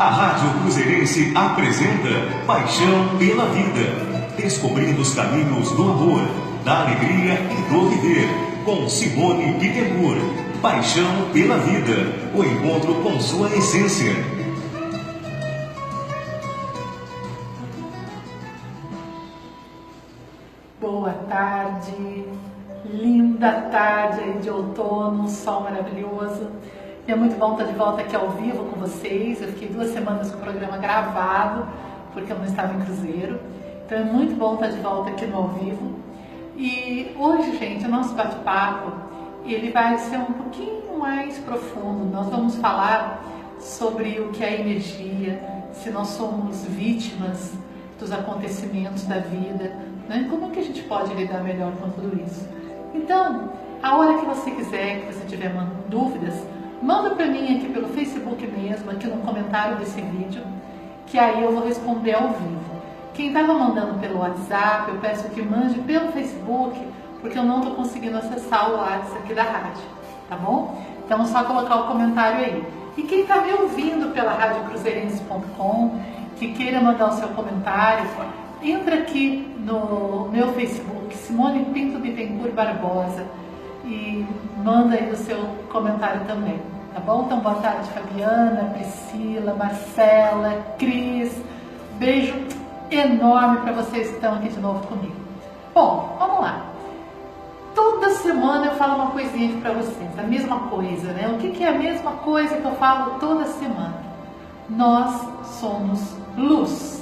A Rádio Cruzeirense apresenta Paixão pela Vida. Descobrindo os caminhos do amor, da alegria e do viver. Com Simone Bittencourt. Paixão pela Vida. O encontro com sua essência. Boa tarde, linda tarde de outono, sol maravilhoso. E é muito bom estar de volta aqui ao vivo com vocês. Eu fiquei duas semanas com o programa gravado, porque eu não estava em cruzeiro. Então é muito bom estar de volta aqui no ao vivo. E hoje, gente, o nosso bate-papo, ele vai ser um pouquinho mais profundo. Nós vamos falar sobre o que é energia, se nós somos vítimas dos acontecimentos da vida, né? como que a gente pode lidar melhor com tudo isso. Então, a hora que você quiser, que você tiver dúvidas, manda para mim aqui pelo Facebook mesmo, aqui no comentário desse vídeo, que aí eu vou responder ao vivo. Quem estava mandando pelo WhatsApp, eu peço que mande pelo Facebook, porque eu não estou conseguindo acessar o WhatsApp aqui da rádio, tá bom? Então é só colocar o comentário aí. E quem está me ouvindo pela radiocruzeirense.com, que queira mandar o seu comentário, entra aqui no meu Facebook, Simone Pinto Bittencourt Barbosa e manda aí o seu comentário também, tá bom? Então, boa tarde, Fabiana, Priscila, Marcela, Cris. Beijo enorme para vocês que estão aqui de novo comigo. Bom, vamos lá. Toda semana eu falo uma coisinha para vocês, a mesma coisa, né? O que, que é a mesma coisa que eu falo toda semana? Nós somos luz.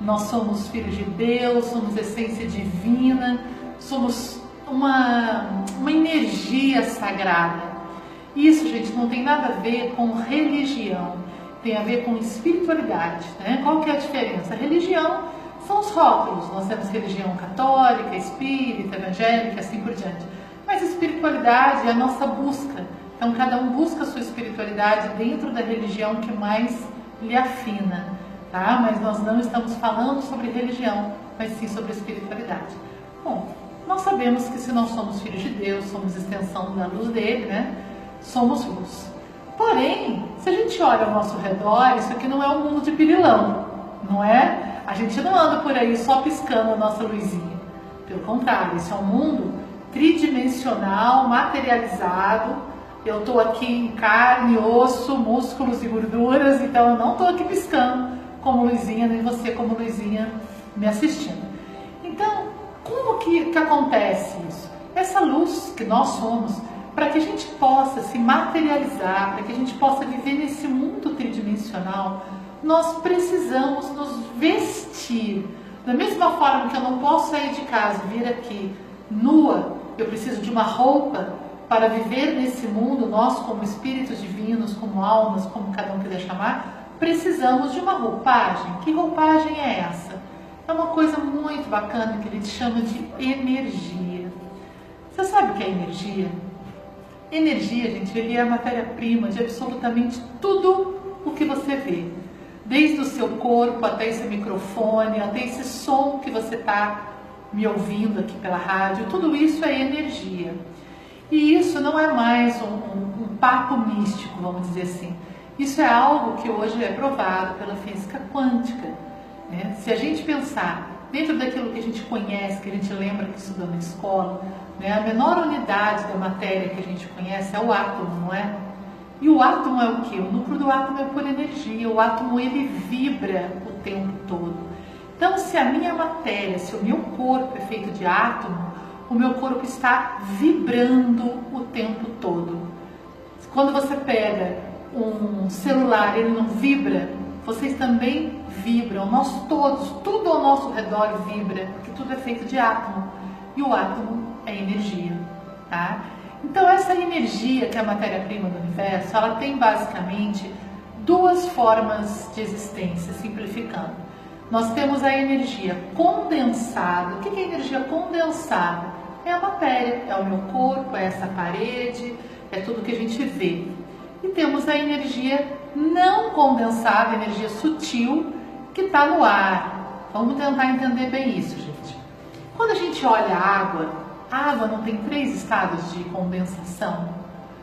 Nós somos filhos de Deus, somos essência divina, somos uma, uma energia sagrada. Isso, gente, não tem nada a ver com religião, tem a ver com espiritualidade. Né? Qual que é a diferença? A religião são os rótulos. Nós temos religião católica, espírita, evangélica, assim por diante. Mas espiritualidade é a nossa busca. Então, cada um busca a sua espiritualidade dentro da religião que mais lhe afina. Tá? Mas nós não estamos falando sobre religião, mas sim sobre espiritualidade. Bom, nós sabemos que se nós somos filhos de Deus, somos extensão da luz dele, né? Somos luz. Porém, se a gente olha ao nosso redor, isso aqui não é um mundo de pirilão, não é? A gente não anda por aí só piscando a nossa luzinha. Pelo contrário, isso é um mundo tridimensional, materializado. Eu estou aqui em carne, osso, músculos e gorduras, então eu não estou aqui piscando como luzinha, nem você como luzinha me assistindo. Como que, que acontece isso? Essa luz que nós somos, para que a gente possa se materializar, para que a gente possa viver nesse mundo tridimensional, nós precisamos nos vestir. Da mesma forma que eu não posso sair de casa vir aqui nua, eu preciso de uma roupa para viver nesse mundo, nós como espíritos divinos, como almas, como cada um quiser chamar, precisamos de uma roupagem. Que roupagem é essa? É uma coisa muito bacana que ele chama de energia. Você sabe o que é energia? Energia, gente, ele é a matéria-prima de absolutamente tudo o que você vê. Desde o seu corpo até esse microfone, até esse som que você está me ouvindo aqui pela rádio, tudo isso é energia. E isso não é mais um, um, um papo místico, vamos dizer assim. Isso é algo que hoje é provado pela física quântica. Né? Se a gente pensar dentro daquilo que a gente conhece, que a gente lembra que estudou na escola, né? a menor unidade da matéria que a gente conhece é o átomo, não é? E o átomo é o que? O núcleo do átomo é por energia. O átomo ele vibra o tempo todo. Então, se a minha matéria, se o meu corpo é feito de átomo, o meu corpo está vibrando o tempo todo. Quando você pega um celular, ele não vibra, vocês também vibram, nós todos, tudo ao nosso redor vibra, porque tudo é feito de átomo. E o átomo é energia, tá? Então essa energia que é a matéria-prima do universo, ela tem basicamente duas formas de existência, simplificando. Nós temos a energia condensada. O que é energia condensada? É a matéria, é o meu corpo, é essa parede, é tudo que a gente vê. E temos a energia não condensada, energia sutil, que está no ar. Vamos tentar entender bem isso, gente. Quando a gente olha a água, a água não tem três estados de condensação.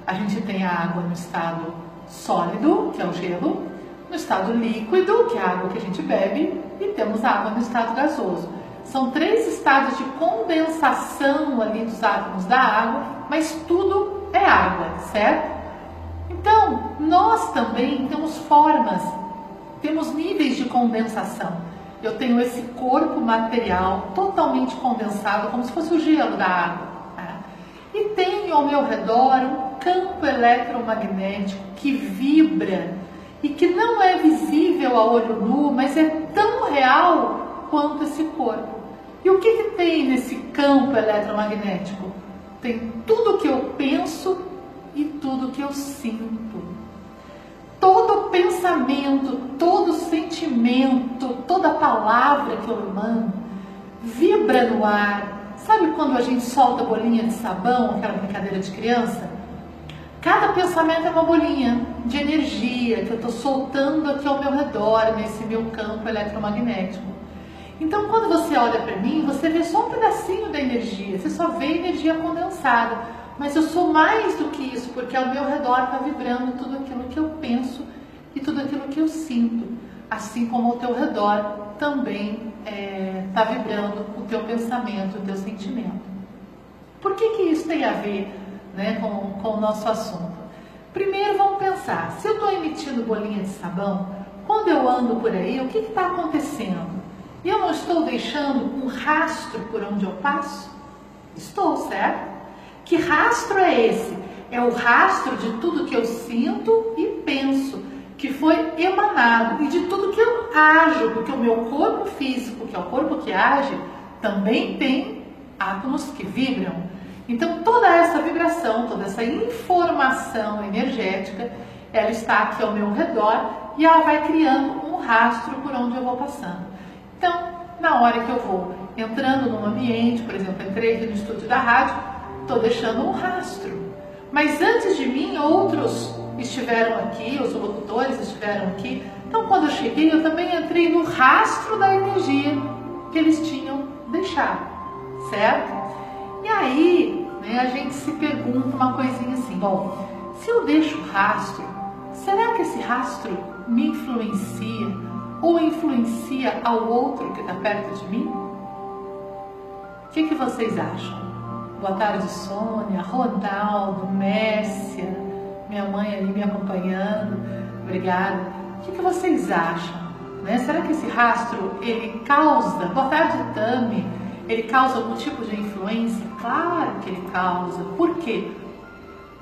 A gente tem a água no estado sólido, que é o gelo, no estado líquido, que é a água que a gente bebe, e temos água no estado gasoso. São três estados de condensação ali dos átomos da água, mas tudo é água, certo? Então, nós também temos formas, temos níveis de condensação. Eu tenho esse corpo material totalmente condensado, como se fosse o gelo da água. Tá? E tenho ao meu redor um campo eletromagnético que vibra e que não é visível a olho nu, mas é tão real quanto esse corpo. E o que, que tem nesse campo eletromagnético? Tem tudo que eu penso e tudo que eu sinto. Todo pensamento, todo sentimento, toda palavra que eu emano vibra no ar. Sabe quando a gente solta bolinha de sabão, aquela brincadeira de criança? Cada pensamento é uma bolinha de energia que eu estou soltando aqui ao meu redor, nesse meu campo eletromagnético. Então, quando você olha para mim, você vê só um pedacinho da energia, você só vê energia condensada. Mas eu sou mais do que isso, porque ao meu redor está vibrando tudo aquilo que eu penso e tudo aquilo que eu sinto. Assim como ao teu redor também está é, tá vibrando o teu pensamento, o teu sentimento. Por que, que isso tem a ver né, com, com o nosso assunto? Primeiro vamos pensar, se eu estou emitindo bolinha de sabão, quando eu ando por aí, o que está acontecendo? Eu não estou deixando um rastro por onde eu passo? Estou, certo? Que rastro é esse? É o rastro de tudo que eu sinto e penso, que foi emanado, e de tudo que eu ajo, porque o meu corpo físico, que é o corpo que age, também tem átomos que vibram. Então, toda essa vibração, toda essa informação energética, ela está aqui ao meu redor e ela vai criando um rastro por onde eu vou passando. Então, na hora que eu vou entrando num ambiente, por exemplo, entrei aqui no estúdio da rádio, estou deixando um rastro. Mas antes de mim, outros estiveram aqui, os locutores estiveram aqui. Então, quando eu cheguei, eu também entrei no rastro da energia que eles tinham deixado, certo? E aí, né, a gente se pergunta uma coisinha assim: bom, se eu deixo rastro, será que esse rastro me influencia ou influencia ao outro que está perto de mim? O que, que vocês acham? Boa tarde, Sônia, Ronaldo, Mércia, minha mãe ali me acompanhando. Obrigada. O que, que vocês acham? Né? Será que esse rastro ele causa? Boa tarde, Tami. Ele causa algum tipo de influência? Claro que ele causa. Por quê?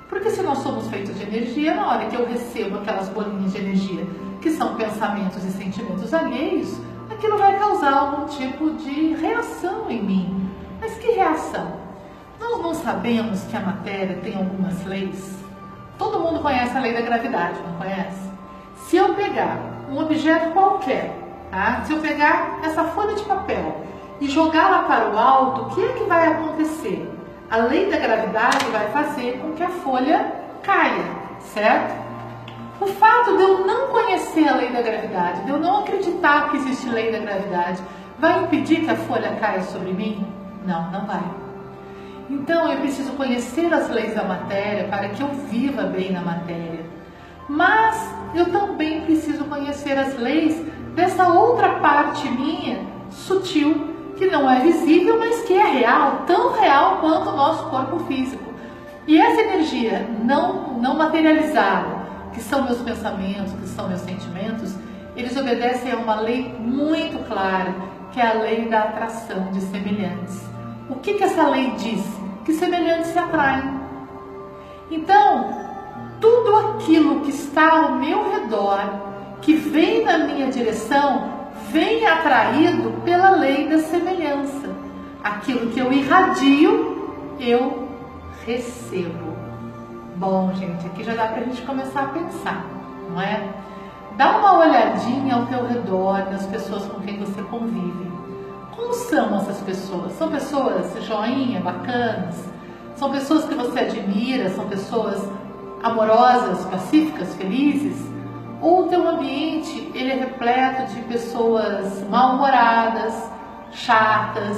Porque se nós somos feitos de energia, na hora que eu recebo aquelas bolinhas de energia, que são pensamentos e sentimentos alheios, aquilo vai causar algum tipo de reação em mim. Mas que reação? Nós não sabemos que a matéria tem algumas leis. Todo mundo conhece a lei da gravidade, não conhece? Se eu pegar um objeto qualquer, tá? se eu pegar essa folha de papel e jogá-la para o alto, o que é que vai acontecer? A lei da gravidade vai fazer com que a folha caia, certo? O fato de eu não conhecer a lei da gravidade, de eu não acreditar que existe lei da gravidade, vai impedir que a folha caia sobre mim? Não, não vai. Então eu preciso conhecer as leis da matéria para que eu viva bem na matéria. Mas eu também preciso conhecer as leis dessa outra parte minha, sutil, que não é visível, mas que é real, tão real quanto o nosso corpo físico. E essa energia não, não materializada, que são meus pensamentos, que são meus sentimentos, eles obedecem a uma lei muito clara, que é a lei da atração de semelhantes. O que, que essa lei diz? Que semelhantes se atraem. Então, tudo aquilo que está ao meu redor, que vem na minha direção, vem atraído pela lei da semelhança. Aquilo que eu irradio, eu recebo. Bom, gente, aqui já dá para a gente começar a pensar, não é? Dá uma olhadinha ao teu redor, nas pessoas com quem você convive. Como são essas pessoas? São pessoas joinha, bacanas? São pessoas que você admira? São pessoas amorosas, pacíficas, felizes? Ou o teu ambiente ele é repleto de pessoas mal-humoradas, chatas,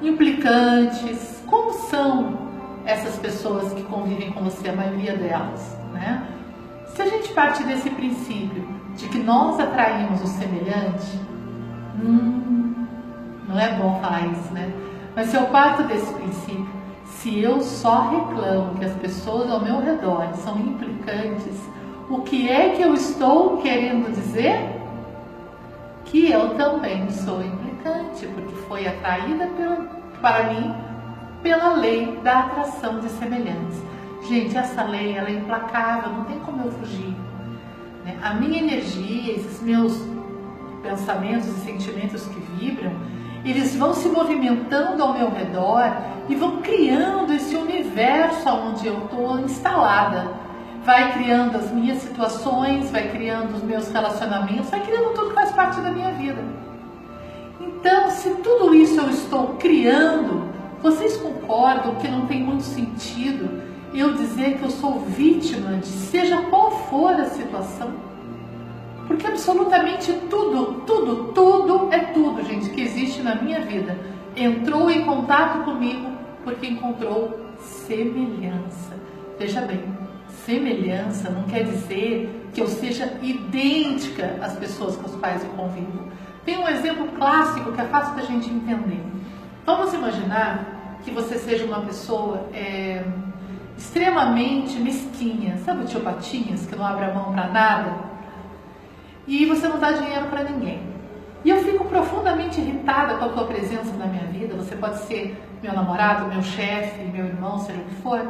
implicantes? Como são essas pessoas que convivem com você, a maioria delas, né? Se a gente partir desse princípio de que nós atraímos o semelhante, hum, não é bom falar isso, né? Mas se eu parto desse princípio, se eu só reclamo que as pessoas ao meu redor são implicantes, o que é que eu estou querendo dizer? Que eu também sou implicante, porque foi atraída pela, para mim pela lei da atração de semelhantes. Gente, essa lei ela é implacável, não tem como eu fugir. Né? A minha energia, esses meus pensamentos e sentimentos que vibram, eles vão se movimentando ao meu redor e vão criando esse universo onde eu estou instalada. Vai criando as minhas situações, vai criando os meus relacionamentos, vai criando tudo que faz parte da minha vida. Então, se tudo isso eu estou criando, vocês concordam que não tem muito sentido eu dizer que eu sou vítima de seja qual for a situação? Porque absolutamente tudo, tudo, tudo é tudo, gente, que existe na minha vida entrou em contato comigo porque encontrou semelhança. Veja bem, semelhança não quer dizer que eu seja idêntica às pessoas com as quais eu convivo. Tem um exemplo clássico que é fácil da gente entender. Vamos imaginar que você seja uma pessoa é, extremamente mesquinha, sabe o tio Patinhas que não abre a mão para nada? E você não dá dinheiro para ninguém. E eu fico profundamente irritada com a tua presença na minha vida. Você pode ser meu namorado, meu chefe, meu irmão, seja o que for.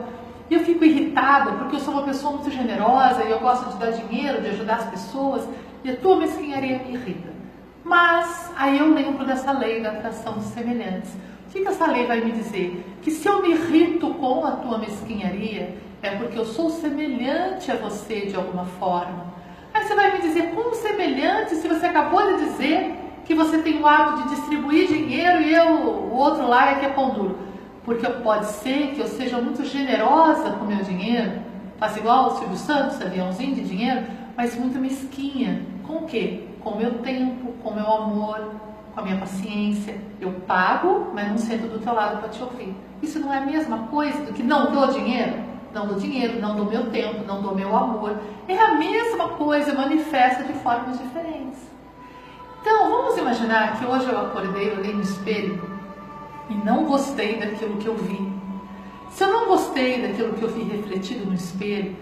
E eu fico irritada porque eu sou uma pessoa muito generosa e eu gosto de dar dinheiro, de ajudar as pessoas. E a tua mesquinharia me irrita. Mas aí eu lembro dessa lei da atração de semelhantes. O que, que essa lei vai me dizer? Que se eu me irrito com a tua mesquinharia, é porque eu sou semelhante a você de alguma forma. Aí você vai me dizer, como semelhante, se você acabou de dizer que você tem o hábito de distribuir dinheiro e eu, o outro lá é que é pão duro. Porque pode ser que eu seja muito generosa com o meu dinheiro, faça igual o Silvio Santos, aviãozinho de dinheiro, mas muito mesquinha. Com o quê? Com o meu tempo, com o meu amor, com a minha paciência. Eu pago, mas não sento do teu lado para te ouvir. Isso não é a mesma coisa do que não dou dinheiro? Não do dinheiro, não do meu tempo, não do meu amor. É a mesma coisa, manifesta de formas diferentes. Então, vamos imaginar que hoje eu acordei, olhei no espelho e não gostei daquilo que eu vi. Se eu não gostei daquilo que eu vi refletido no espelho,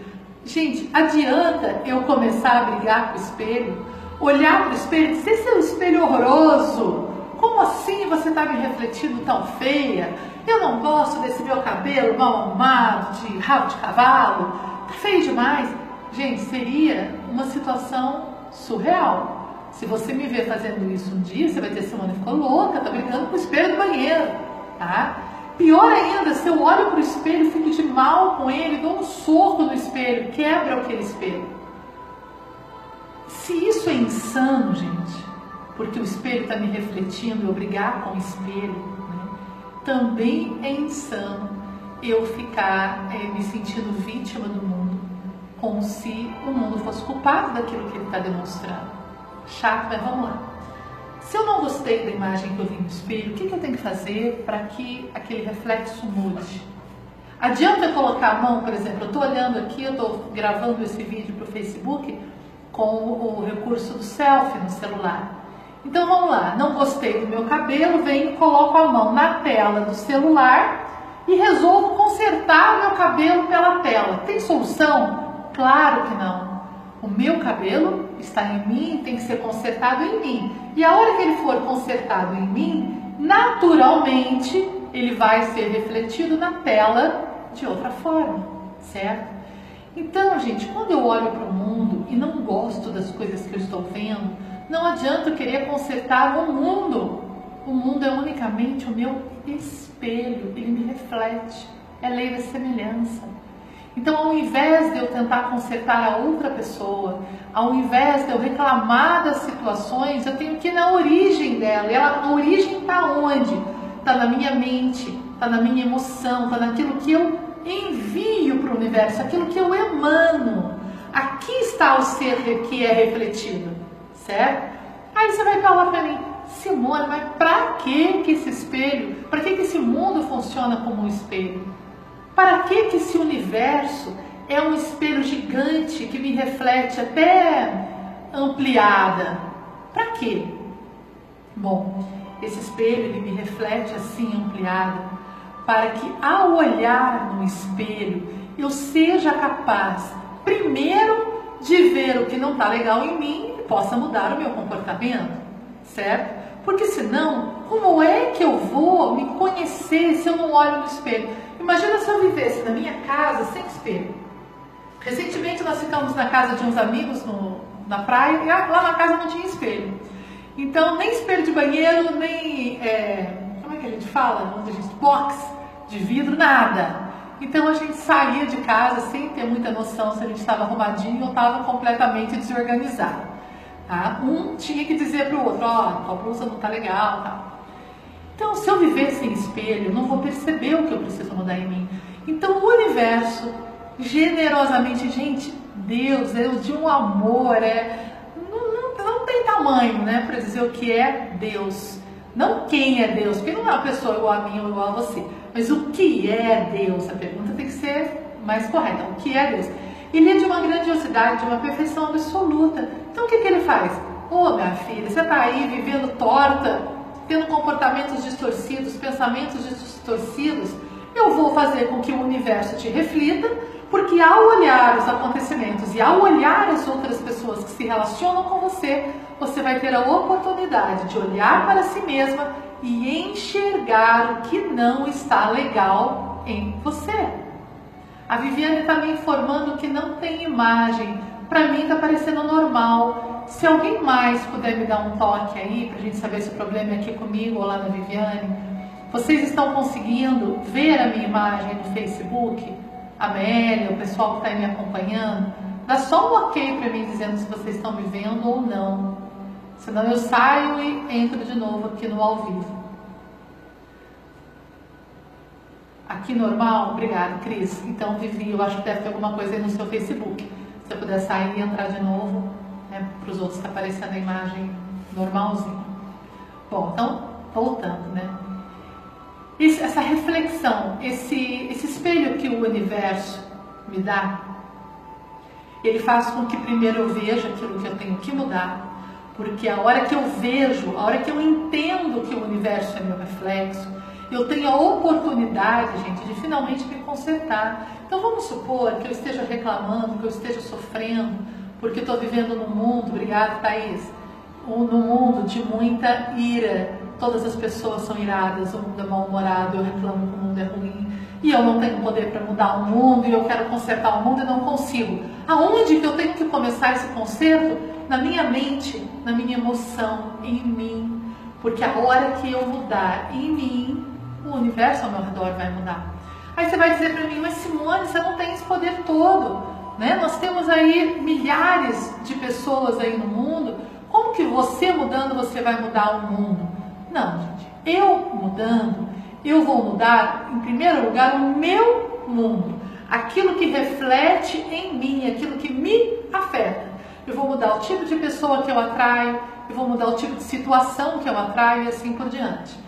gente, adianta eu começar a brigar com o espelho, olhar para o espelho e dizer: esse é um espelho horroroso. Como assim você está me refletindo tão feia? Eu não gosto desse meu cabelo mal arrumado, de rabo de cavalo, tá feio demais. Gente, seria uma situação surreal. Se você me ver fazendo isso um dia, você vai ter semana ficou louca, tá brincando com o espelho do banheiro, tá? Pior ainda, se eu olho para o espelho, fico de mal com ele, dou um soco no espelho, quebra aquele espelho. Se isso é insano, gente, porque o espelho está me refletindo, eu brigar com o espelho, também é insano eu ficar é, me sentindo vítima do mundo, como se o mundo fosse culpado daquilo que ele está demonstrando. Chato, mas vamos lá. Se eu não gostei da imagem que eu vi no espelho, o que, que eu tenho que fazer para que aquele reflexo mude? Adianta eu colocar a mão, por exemplo, eu estou olhando aqui, eu estou gravando esse vídeo para o Facebook com o recurso do selfie no celular. Então vamos lá, não gostei do meu cabelo, venho coloco a mão na tela do celular e resolvo consertar meu cabelo pela tela. Tem solução? Claro que não. O meu cabelo está em mim, tem que ser consertado em mim. E a hora que ele for consertado em mim, naturalmente ele vai ser refletido na tela de outra forma, certo? Então, gente, quando eu olho para o mundo e não gosto das coisas que eu estou vendo, não adianta querer consertar o mundo. O mundo é unicamente o meu espelho, ele me reflete. É lei da semelhança. Então, ao invés de eu tentar consertar a outra pessoa, ao invés de eu reclamar das situações, eu tenho que ir na origem dela. E ela, a origem está onde? Está na minha mente, está na minha emoção, está naquilo que eu envio para o universo, aquilo que eu emano. Aqui está o ser que é refletido certo? Aí você vai falar para mim, Simone, mas para que que esse espelho, para que que esse mundo funciona como um espelho? Para que que esse universo é um espelho gigante que me reflete até ampliada. Para quê? Bom, esse espelho ele me reflete assim ampliado para que ao olhar no espelho eu seja capaz, primeiro, de ver o que não está legal em mim possa mudar o meu comportamento, certo? Porque senão, como é que eu vou me conhecer se eu não olho no espelho? Imagina se eu vivesse na minha casa sem espelho. Recentemente nós ficamos na casa de uns amigos no, na praia e lá na casa não tinha espelho. Então, nem espelho de banheiro, nem. É, como é que a gente fala? Onde a gente, box de vidro, nada. Então a gente saía de casa sem ter muita noção se a gente estava arrumadinho ou estava completamente desorganizado. Tá? Um tinha que dizer para o outro: ó, oh, a blusa não está legal. Tá? Então, se eu viver sem espelho, não vou perceber o que eu preciso mudar em mim. Então, o universo, generosamente, gente, Deus, é de um amor, é, não, não, não tem tamanho né, para dizer o que é Deus. Não quem é Deus, porque não é uma pessoa igual a mim ou igual a você. Mas o que é Deus? A pergunta tem que ser mais correta. O que é Deus? Ele é de uma grandiosidade, de uma perfeição absoluta. Então o que, que ele faz? Ô oh, minha filha, você está aí vivendo torta, tendo comportamentos distorcidos, pensamentos distorcidos. Eu vou fazer com que o universo te reflita, porque ao olhar os acontecimentos e ao olhar as outras pessoas que se relacionam com você, você vai ter a oportunidade de olhar para si mesma e enxergar o que não está legal em você. A Viviane está me informando que não tem imagem. Para mim está parecendo normal. Se alguém mais puder me dar um toque aí, para a gente saber se o problema é aqui comigo ou lá na Viviane. Vocês estão conseguindo ver a minha imagem no Facebook? Amélia, o pessoal que está me acompanhando? Dá só um ok para mim dizendo se vocês estão me vendo ou não. Senão eu saio e entro de novo aqui no ao vivo. Aqui normal? Obrigada, Cris. Então, Vivi, eu acho que deve ter alguma coisa aí no seu Facebook. Se você puder sair e entrar de novo, né, para os outros que tá aparecendo a imagem normalzinha. Bom, então, voltando, né? Esse, essa reflexão, esse, esse espelho que o universo me dá, ele faz com que primeiro eu veja aquilo que eu tenho que mudar, porque a hora que eu vejo, a hora que eu entendo que o universo é meu reflexo, eu tenho a oportunidade, gente, de finalmente me consertar. Então vamos supor que eu esteja reclamando, que eu esteja sofrendo, porque estou vivendo num mundo, obrigado Thaís, num mundo de muita ira. Todas as pessoas são iradas, o mundo é mal-humorado, eu reclamo que o mundo é ruim, e eu não tenho poder para mudar o mundo, e eu quero consertar o mundo e não consigo. Aonde que eu tenho que começar esse conserto? Na minha mente, na minha emoção, em mim. Porque a hora que eu mudar em mim, o universo ao meu redor vai mudar. Aí você vai dizer para mim, mas Simone, você não tem esse poder todo, né? Nós temos aí milhares de pessoas aí no mundo. Como que você mudando você vai mudar o mundo? Não, gente. Eu mudando, eu vou mudar, em primeiro lugar, o meu mundo. Aquilo que reflete em mim, aquilo que me afeta. Eu vou mudar o tipo de pessoa que eu atraio, eu vou mudar o tipo de situação que eu atraio e assim por diante.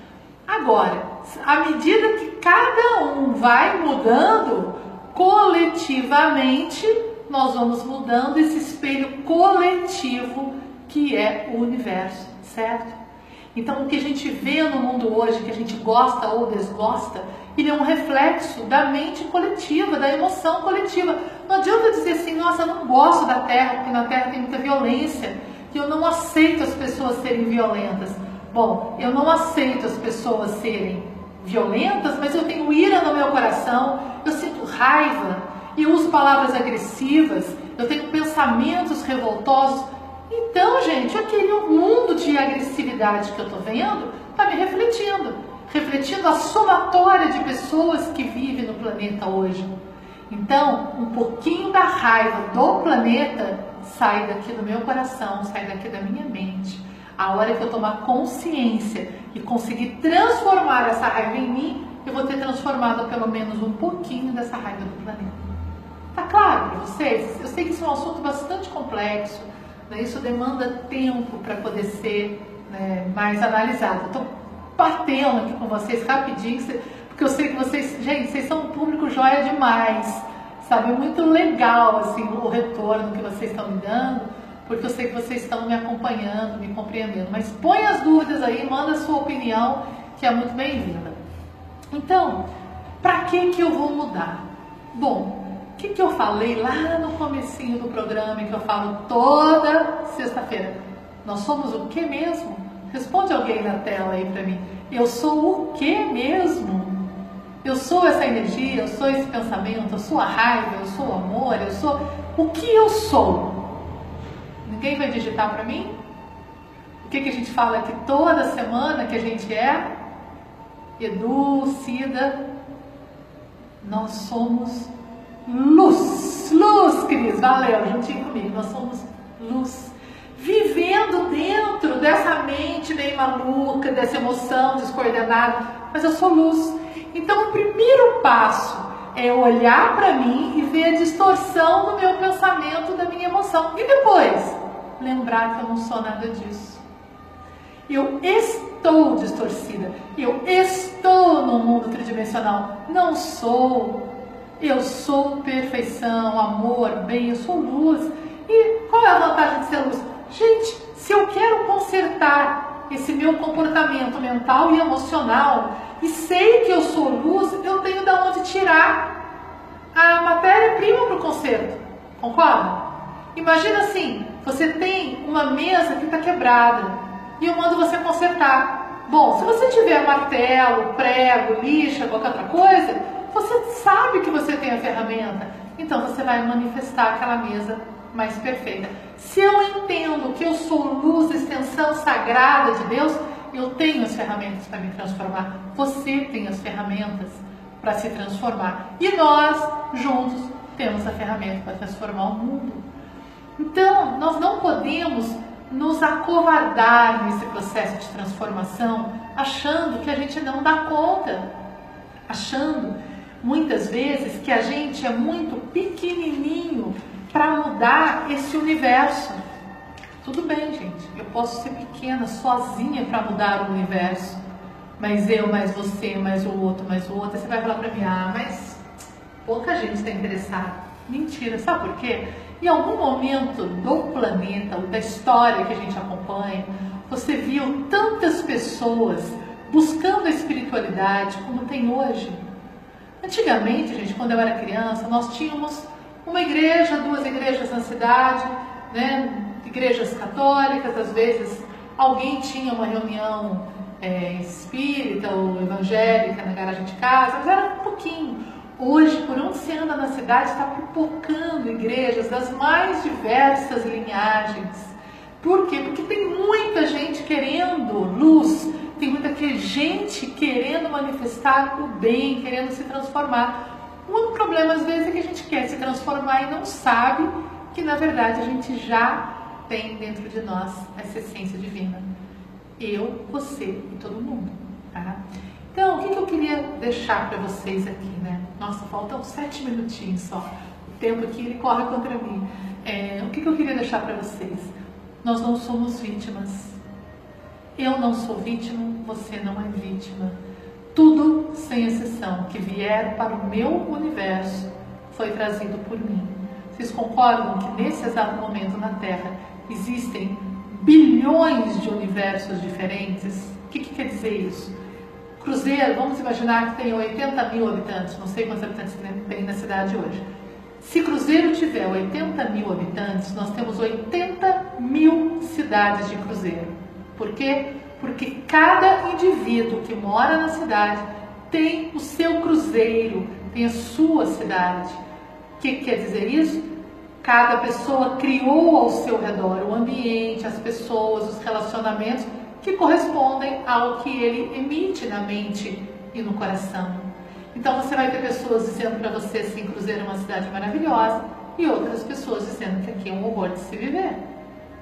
Agora, à medida que cada um vai mudando, coletivamente, nós vamos mudando esse espelho coletivo que é o universo, certo? Então, o que a gente vê no mundo hoje, que a gente gosta ou desgosta, ele é um reflexo da mente coletiva, da emoção coletiva. Não adianta dizer assim, nossa, não gosto da Terra, porque na Terra tem muita violência, que eu não aceito as pessoas serem violentas. Bom, eu não aceito as pessoas serem violentas, mas eu tenho ira no meu coração, eu sinto raiva e uso palavras agressivas, eu tenho pensamentos revoltosos. Então, gente, aquele mundo de agressividade que eu estou vendo está me refletindo, refletindo a somatória de pessoas que vivem no planeta hoje. Então, um pouquinho da raiva do planeta sai daqui do meu coração, sai daqui da minha mente. A hora que eu tomar consciência e conseguir transformar essa raiva em mim, eu vou ter transformado pelo menos um pouquinho dessa raiva do planeta. Tá claro para vocês? Eu sei que isso é um assunto bastante complexo, né? isso demanda tempo para poder ser né, mais analisado. Estou batendo aqui com vocês rapidinho, porque eu sei que vocês, gente, vocês são um público joia demais. sabe? É muito legal assim o retorno que vocês estão me dando, porque eu sei que vocês estão me acompanhando, me compreendendo. Mas põe as dúvidas aí, manda a sua opinião, que é muito bem-vinda. Então, para que que eu vou mudar? Bom, o que, que eu falei lá no comecinho do programa, que eu falo toda sexta-feira? Nós somos o que mesmo? Responde alguém na tela aí para mim. Eu sou o que mesmo? Eu sou essa energia, eu sou esse pensamento, eu sou a raiva, eu sou o amor, eu sou. O que eu sou? Ninguém vai digitar para mim? O que, que a gente fala aqui toda semana que a gente é? Edu, Cida, nós somos luz. Luz, Cris, valeu, juntinho comigo. Nós somos luz. Vivendo dentro dessa mente meio maluca, dessa emoção descoordenada, mas eu sou luz. Então, o primeiro passo é olhar para mim e ver a distorção do meu pensamento, da minha emoção. E depois, lembrar que eu não sou nada disso. Eu estou distorcida. Eu estou no mundo tridimensional. Não sou. Eu sou perfeição, amor, bem, eu sou luz. E qual é a vantagem de ser luz? Gente, se eu quero consertar esse meu comportamento mental e emocional, e sei que eu sou luz, eu tenho de onde tirar a matéria-prima para o conserto. Concorda? Imagina assim, você tem uma mesa que está quebrada e eu mando você consertar. Bom, se você tiver martelo, prego, lixa, qualquer outra coisa, você sabe que você tem a ferramenta. Então você vai manifestar aquela mesa mais perfeita. Se eu entendo que eu sou luz, extensão sagrada de Deus, eu tenho as ferramentas para me transformar. Você tem as ferramentas para se transformar. E nós, juntos, temos a ferramenta para transformar o mundo. Então, nós não podemos nos acovardar nesse processo de transformação, achando que a gente não dá conta, achando muitas vezes que a gente é muito pequenininho para mudar esse universo. Tudo bem, gente. Eu posso ser pequena, sozinha para mudar o universo. Mas eu, mais você, mais o outro, mais o outro. Você vai falar para mim, ah, mas pouca gente está interessada. Mentira, sabe por quê? Em algum momento do planeta, ou da história que a gente acompanha, você viu tantas pessoas buscando a espiritualidade como tem hoje. Antigamente, gente, quando eu era criança, nós tínhamos uma igreja, duas igrejas na cidade, né? igrejas católicas, às vezes alguém tinha uma reunião é, espírita ou evangélica na garagem de casa, mas era um pouquinho. Hoje, por onde você anda na cidade, está pipocando igrejas das mais diversas linhagens. Por quê? Porque tem muita gente querendo luz, tem muita gente querendo manifestar o bem, querendo se transformar. Único problema, às vezes, é que a gente quer se transformar e não sabe que, na verdade, a gente já tem dentro de nós essa essência divina. Eu, você e todo mundo. Tá? Então, o que, que eu queria deixar para vocês aqui, né? Nossa, faltam sete minutinhos só. O tempo aqui ele corre contra mim. É, o que, que eu queria deixar para vocês? Nós não somos vítimas. Eu não sou vítima, você não é vítima. Tudo, sem exceção, que vier para o meu universo foi trazido por mim. Vocês concordam que nesse exato momento na Terra existem bilhões de universos diferentes. O que, que quer dizer isso? Cruzeiro, vamos imaginar que tem 80 mil habitantes, não sei quantos habitantes tem na cidade hoje. Se Cruzeiro tiver 80 mil habitantes, nós temos 80 mil cidades de Cruzeiro. Por quê? Porque cada indivíduo que mora na cidade tem o seu cruzeiro, tem a sua cidade. O que quer dizer isso? Cada pessoa criou ao seu redor o ambiente, as pessoas, os relacionamentos que correspondem ao que ele emite na mente e no coração. Então você vai ter pessoas dizendo para você assim, Cruzeiro é uma cidade maravilhosa, e outras pessoas dizendo que aqui é um horror de se viver.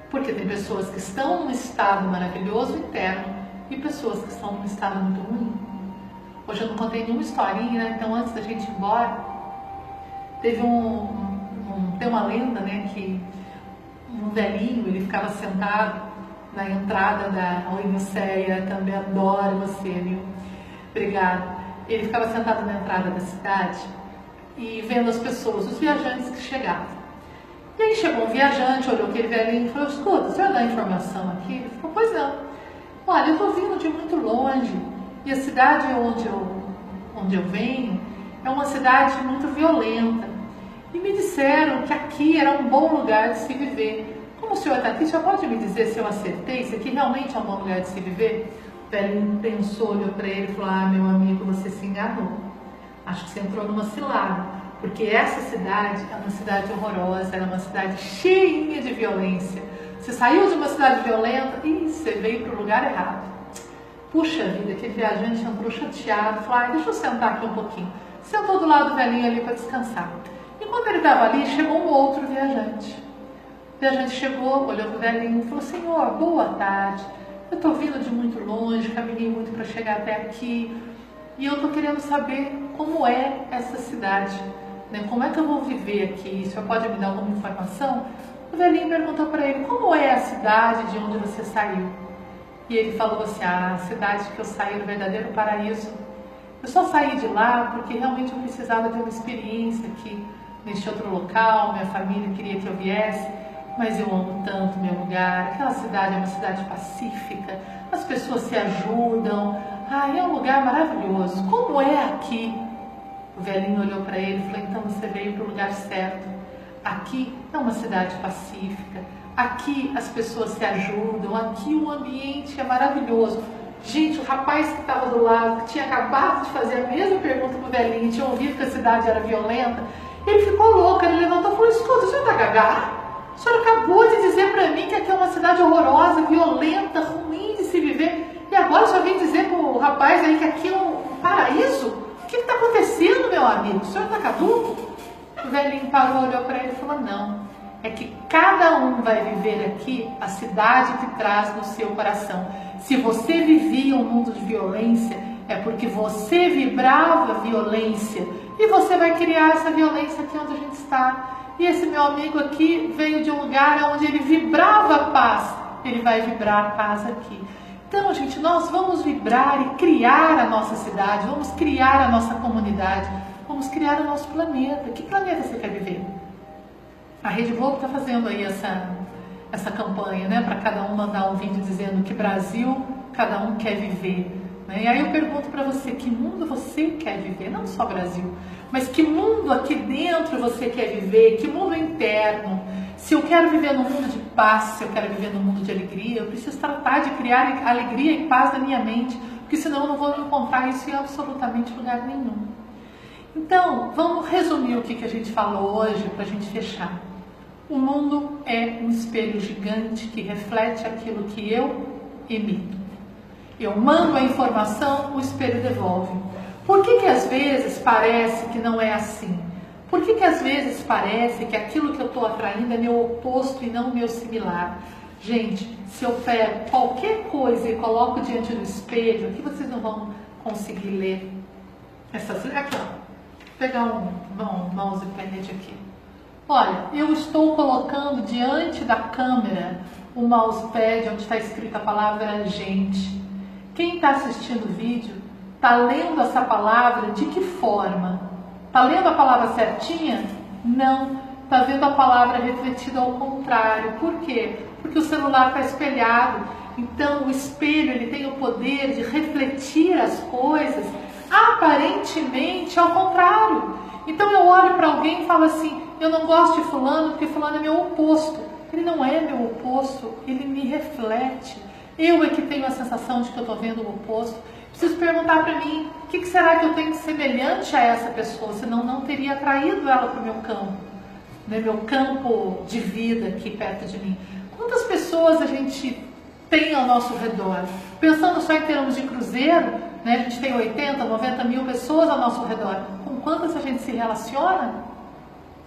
Porque tem pessoas que estão num estado maravilhoso interno e pessoas que estão num estado muito ruim. Hoje eu não contei nenhuma historinha, né? Então antes da gente ir embora, teve um, tem uma lenda, né, que um velhinho, ele ficava sentado na entrada da Odisseia, também adoro você, viu? Obrigada. Ele ficava sentado na entrada da cidade e vendo as pessoas, os viajantes que chegavam. E aí chegou um viajante, olhou aquele velhinho e falou, escuta, você vai dar informação aqui? Ele falou, pois não. Olha, eu estou vindo de muito longe e a cidade onde eu, onde eu venho é uma cidade muito violenta. E me disseram que aqui era um bom lugar de se viver. Como o senhor está aqui, já pode me dizer se eu acertei, se aqui realmente é um bom lugar de se viver? O velhinho pensou, olhou para ele e falou, ah, meu amigo, você se enganou. Acho que você entrou numa cilada porque essa cidade é uma cidade horrorosa, é uma cidade cheinha de violência. Você saiu de uma cidade violenta e você veio para o lugar errado. Puxa vida, aquele viajante entrou chateado, falou, ah, deixa eu sentar aqui um pouquinho. Sentou do lado do velhinho ali para descansar. E quando ele estava ali, chegou um outro viajante. O viajante chegou, olhou para o velhinho e falou, senhor, boa tarde. Eu estou vindo de muito longe, caminhei muito para chegar até aqui. E eu estou querendo saber como é essa cidade. Né? Como é que eu vou viver aqui? O senhor pode me dar alguma informação? O velhinho perguntou para ele: Como é a cidade de onde você saiu? E ele falou assim: ah, A cidade que eu saí do verdadeiro paraíso. Eu só saí de lá porque realmente eu precisava ter uma experiência aqui neste outro local. Minha família queria que eu viesse, mas eu amo tanto meu lugar. Aquela cidade é uma cidade pacífica, as pessoas se ajudam. Ah, é um lugar maravilhoso. Como é aqui? O velhinho olhou para ele e falou: Então você veio para o lugar certo. Aqui é uma cidade pacífica. Aqui as pessoas se ajudam. Aqui o ambiente é maravilhoso. Gente, o rapaz que estava do lado, que tinha acabado de fazer a mesma pergunta para o velhinho, tinha ouvido que a cidade era violenta, ele ficou louco. Ele levantou e falou: Escuta, o senhor está gaga? O senhor acabou de dizer para mim que aqui é uma cidade horrorosa, violenta, ruim de se viver. E agora só vem dizer para o rapaz aí que aqui é um paraíso? O que está acontecendo, meu amigo? O senhor está caduco? O velhinho parou, olhou para ele e falou: Não, é que cada um vai viver aqui a cidade que traz no seu coração. Se você vivia um mundo de violência, é porque você vibrava violência e você vai criar essa violência aqui onde a gente está. E esse meu amigo aqui veio de um lugar onde ele vibrava paz, ele vai vibrar paz aqui. Então, gente, nós vamos vibrar e criar a nossa cidade, vamos criar a nossa comunidade, vamos criar o nosso planeta. Que planeta você quer viver? A Rede Globo está fazendo aí essa, essa campanha, né? Para cada um mandar um vídeo dizendo que Brasil cada um quer viver. Né? E aí eu pergunto para você, que mundo você quer viver? Não só Brasil, mas que mundo aqui dentro você quer viver? Que mundo interno? Se eu quero viver num mundo de paz, se eu quero viver num mundo de alegria, eu preciso tratar de criar alegria e paz na minha mente, porque senão eu não vou encontrar isso em absolutamente lugar nenhum. Então, vamos resumir o que, que a gente falou hoje para a gente fechar. O mundo é um espelho gigante que reflete aquilo que eu emito. Eu mando a informação, o espelho devolve. Por que, que às vezes parece que não é assim? Por que, que às vezes parece que aquilo que eu estou atraindo é meu oposto e não meu similar? Gente, se eu pego qualquer coisa e coloco diante do espelho, aqui vocês não vão conseguir ler essas. Aqui, ó. Vou pegar um, um mousepad aqui. Olha, eu estou colocando diante da câmera o mousepad onde está escrita a palavra gente. Quem está assistindo o vídeo está lendo essa palavra de que forma? Está lendo a palavra certinha? Não. Está vendo a palavra refletida ao contrário. Por quê? Porque o celular está espelhado. Então, o espelho ele tem o poder de refletir as coisas aparentemente ao contrário. Então, eu olho para alguém e falo assim: eu não gosto de Fulano porque Fulano é meu oposto. Ele não é meu oposto, ele me reflete. Eu é que tenho a sensação de que eu estou vendo o oposto. Preciso perguntar para mim, o que, que, será que eu tenho de semelhante a essa pessoa? Senão não teria atraído ela para o meu campo, né? meu campo de vida aqui perto de mim. Quantas pessoas a gente tem ao nosso redor? Pensando só em termos de cruzeiro, né? a gente tem 80, 90 mil pessoas ao nosso redor. Com quantas a gente se relaciona?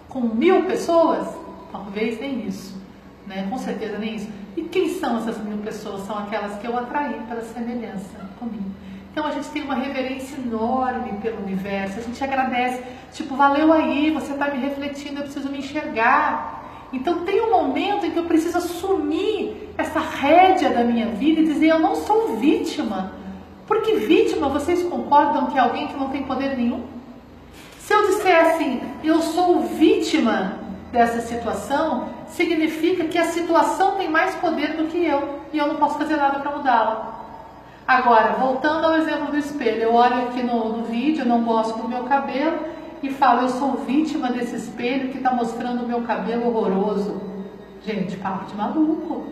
Com mil pessoas? Talvez nem isso. Né? Com certeza nem isso. E quem são essas mil pessoas? São aquelas que eu atraí pela semelhança comigo. Então a gente tem uma reverência enorme pelo universo, a gente agradece, tipo, valeu aí, você está me refletindo, eu preciso me enxergar. Então tem um momento em que eu preciso assumir essa rédea da minha vida e dizer, eu não sou vítima. Porque vítima, vocês concordam que é alguém que não tem poder nenhum? Se eu disser assim, eu sou vítima dessa situação, significa que a situação tem mais poder do que eu e eu não posso fazer nada para mudá-la. Agora, voltando ao exemplo do espelho, eu olho aqui no, no vídeo, não gosto do meu cabelo e falo, eu sou vítima desse espelho que está mostrando o meu cabelo horroroso. Gente, papo de maluco.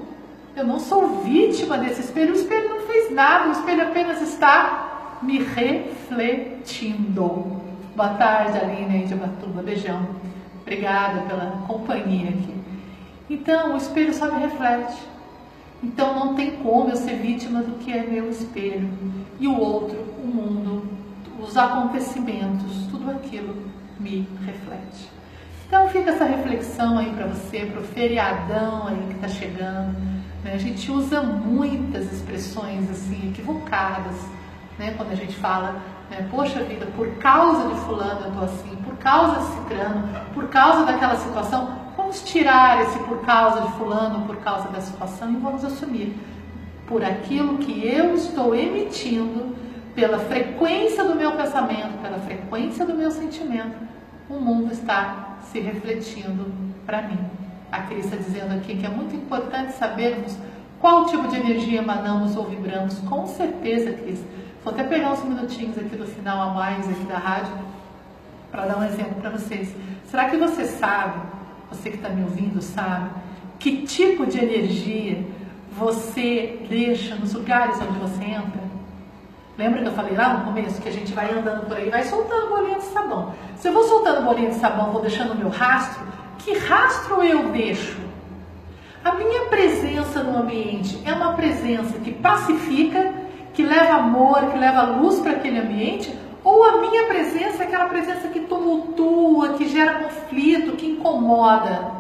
Eu não sou vítima desse espelho, o espelho não fez nada, o espelho apenas está me refletindo. Boa tarde, Aline de Batuba, beijão. Obrigada pela companhia aqui. Então, o espelho só me reflete. Então, não tem como eu ser vítima do que é meu espelho. E o outro, o mundo, os acontecimentos, tudo aquilo me reflete. Então, fica essa reflexão aí para você, para o feriadão aí que está chegando. Né? A gente usa muitas expressões assim, equivocadas, né? quando a gente fala né? Poxa vida, por causa de fulano eu estou assim, por causa de cicrano, por causa daquela situação, vamos tirar esse por causa de fulano, por causa da situação e vamos assumir por aquilo que eu estou emitindo, pela frequência do meu pensamento, pela frequência do meu sentimento, o mundo está se refletindo para mim. A Cris está dizendo aqui que é muito importante sabermos qual tipo de energia emanamos ou vibramos. Com certeza, Cris, Vou até pegar uns minutinhos aqui do final a mais aqui da rádio para dar um exemplo para vocês. Será que você sabe, você que está me ouvindo sabe, que tipo de energia você deixa nos lugares onde você entra? Lembra que eu falei lá no começo que a gente vai andando por aí, vai soltando bolinha de sabão. Se eu vou soltando bolinha de sabão, vou deixando meu rastro, que rastro eu deixo? A minha presença no ambiente é uma presença que pacifica que leva amor, que leva luz para aquele ambiente, ou a minha presença é aquela presença que tumultua, que gera conflito, que incomoda.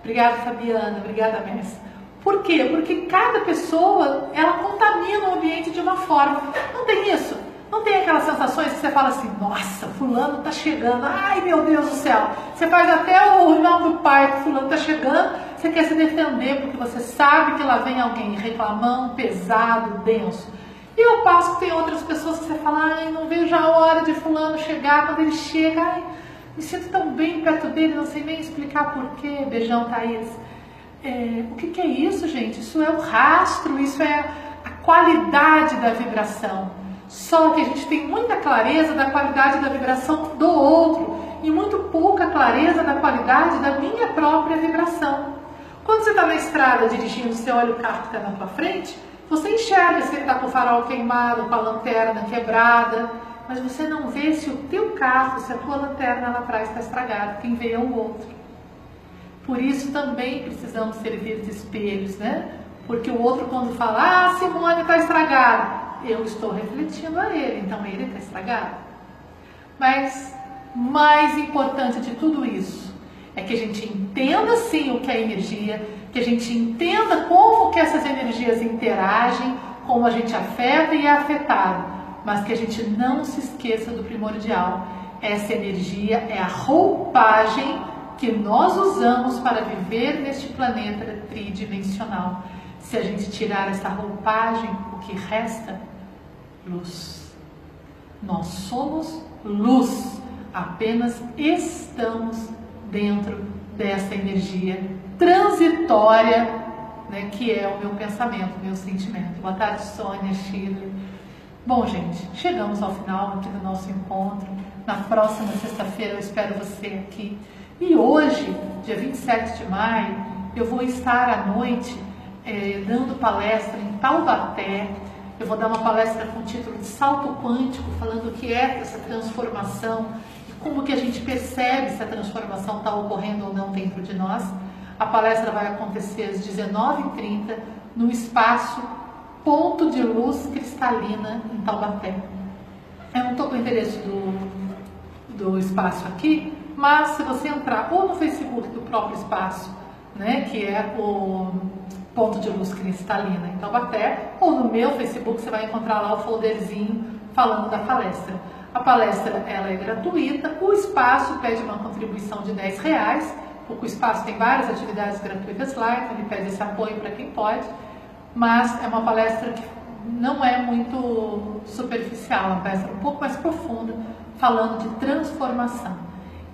Obrigada, Fabiana. Obrigada, Messi. Por quê? Porque cada pessoa, ela contamina o ambiente de uma forma. Não tem isso? Não tem aquelas sensações que você fala assim, nossa, fulano tá chegando, ai meu Deus do céu. Você faz até o nome do pai fulano tá chegando, você quer se defender porque você sabe que lá vem alguém reclamando, pesado, denso. E ao passo que tem outras pessoas que você fala, ai, não vejo a hora de fulano chegar, quando ele chega, ai, me sinto tão bem perto dele, não sei nem explicar porquê, beijão, Thaís. É, o que, que é isso, gente? Isso é o rastro, isso é a qualidade da vibração. Só que a gente tem muita clareza da qualidade da vibração do outro e muito pouca clareza da qualidade da minha própria vibração. Quando você está na estrada dirigindo, você olha o carro que está na tua frente, você enxerga se ele está com o farol queimado, com a lanterna quebrada, mas você não vê se o teu carro, se a tua lanterna lá atrás está estragada, quem vê é o outro. Por isso também precisamos servir de espelhos, né? Porque o outro quando fala, ah, Simone está estragada, eu estou refletindo a ele, então ele está estragado. Mas mais importante de tudo isso é que a gente entenda sim o que é energia, que a gente entenda como que essas energias interagem, como a gente afeta e é afetado, mas que a gente não se esqueça do primordial. Essa energia é a roupagem que nós usamos para viver neste planeta tridimensional. Se a gente tirar essa roupagem, o que resta? Luz. Nós somos luz, apenas estamos dentro dessa energia transitória, né, que é o meu pensamento, o meu sentimento. Boa tarde, Sônia, Shirley. Bom, gente, chegamos ao final aqui do nosso encontro. Na próxima sexta-feira eu espero você aqui. E hoje, dia 27 de maio, eu vou estar à noite eh, dando palestra em Taubaté. Eu vou dar uma palestra com o título de Salto Quântico, falando o que é essa transformação como que a gente percebe se a transformação está ocorrendo ou não dentro de nós. A palestra vai acontecer às 19h30 no espaço Ponto de Luz Cristalina em Taubaté. Eu não estou com o endereço do, do espaço aqui, mas se você entrar ou no Facebook do próprio espaço, né, que é o Ponto de Luz Cristalina em Taubaté, ou no meu Facebook você vai encontrar lá o folderzinho falando da palestra. A palestra ela é gratuita, o espaço pede uma contribuição de 10 reais, o espaço tem várias atividades gratuitas lá, então ele pede esse apoio para quem pode, mas é uma palestra que não é muito superficial, é uma palestra um pouco mais profunda, falando de transformação.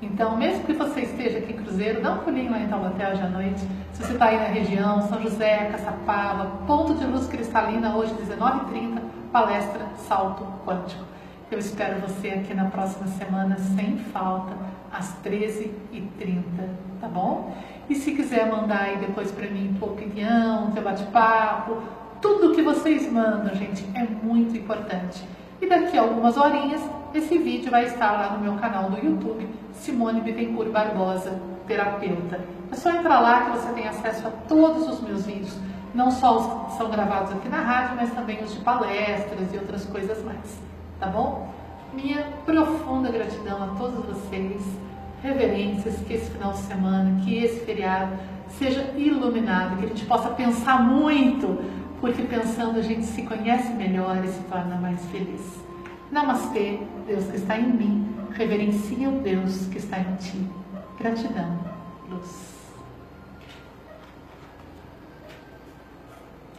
Então, mesmo que você esteja aqui em Cruzeiro, dá um pulinho lá em Taubaté hoje à noite. Se você está aí na região, São José, Caçapava, Ponto de Luz Cristalina, hoje 19h30, palestra Salto Quântico. Eu espero você aqui na próxima semana, sem falta, às 13h30, tá bom? E se quiser mandar aí depois para mim tua opinião, teu bate-papo, tudo que vocês mandam, gente, é muito importante. E daqui a algumas horinhas, esse vídeo vai estar lá no meu canal do YouTube, Simone Bittencourt Barbosa, terapeuta. É só entrar lá que você tem acesso a todos os meus vídeos, não só os que são gravados aqui na rádio, mas também os de palestras e outras coisas mais, tá bom? Minha profunda gratidão a todos vocês, reverências, que esse final de semana, que esse feriado seja iluminado, que a gente possa pensar muito porque pensando a gente se conhece melhor e se torna mais feliz. Namastê, Deus que está em mim, reverencia o Deus que está em ti. Gratidão, luz.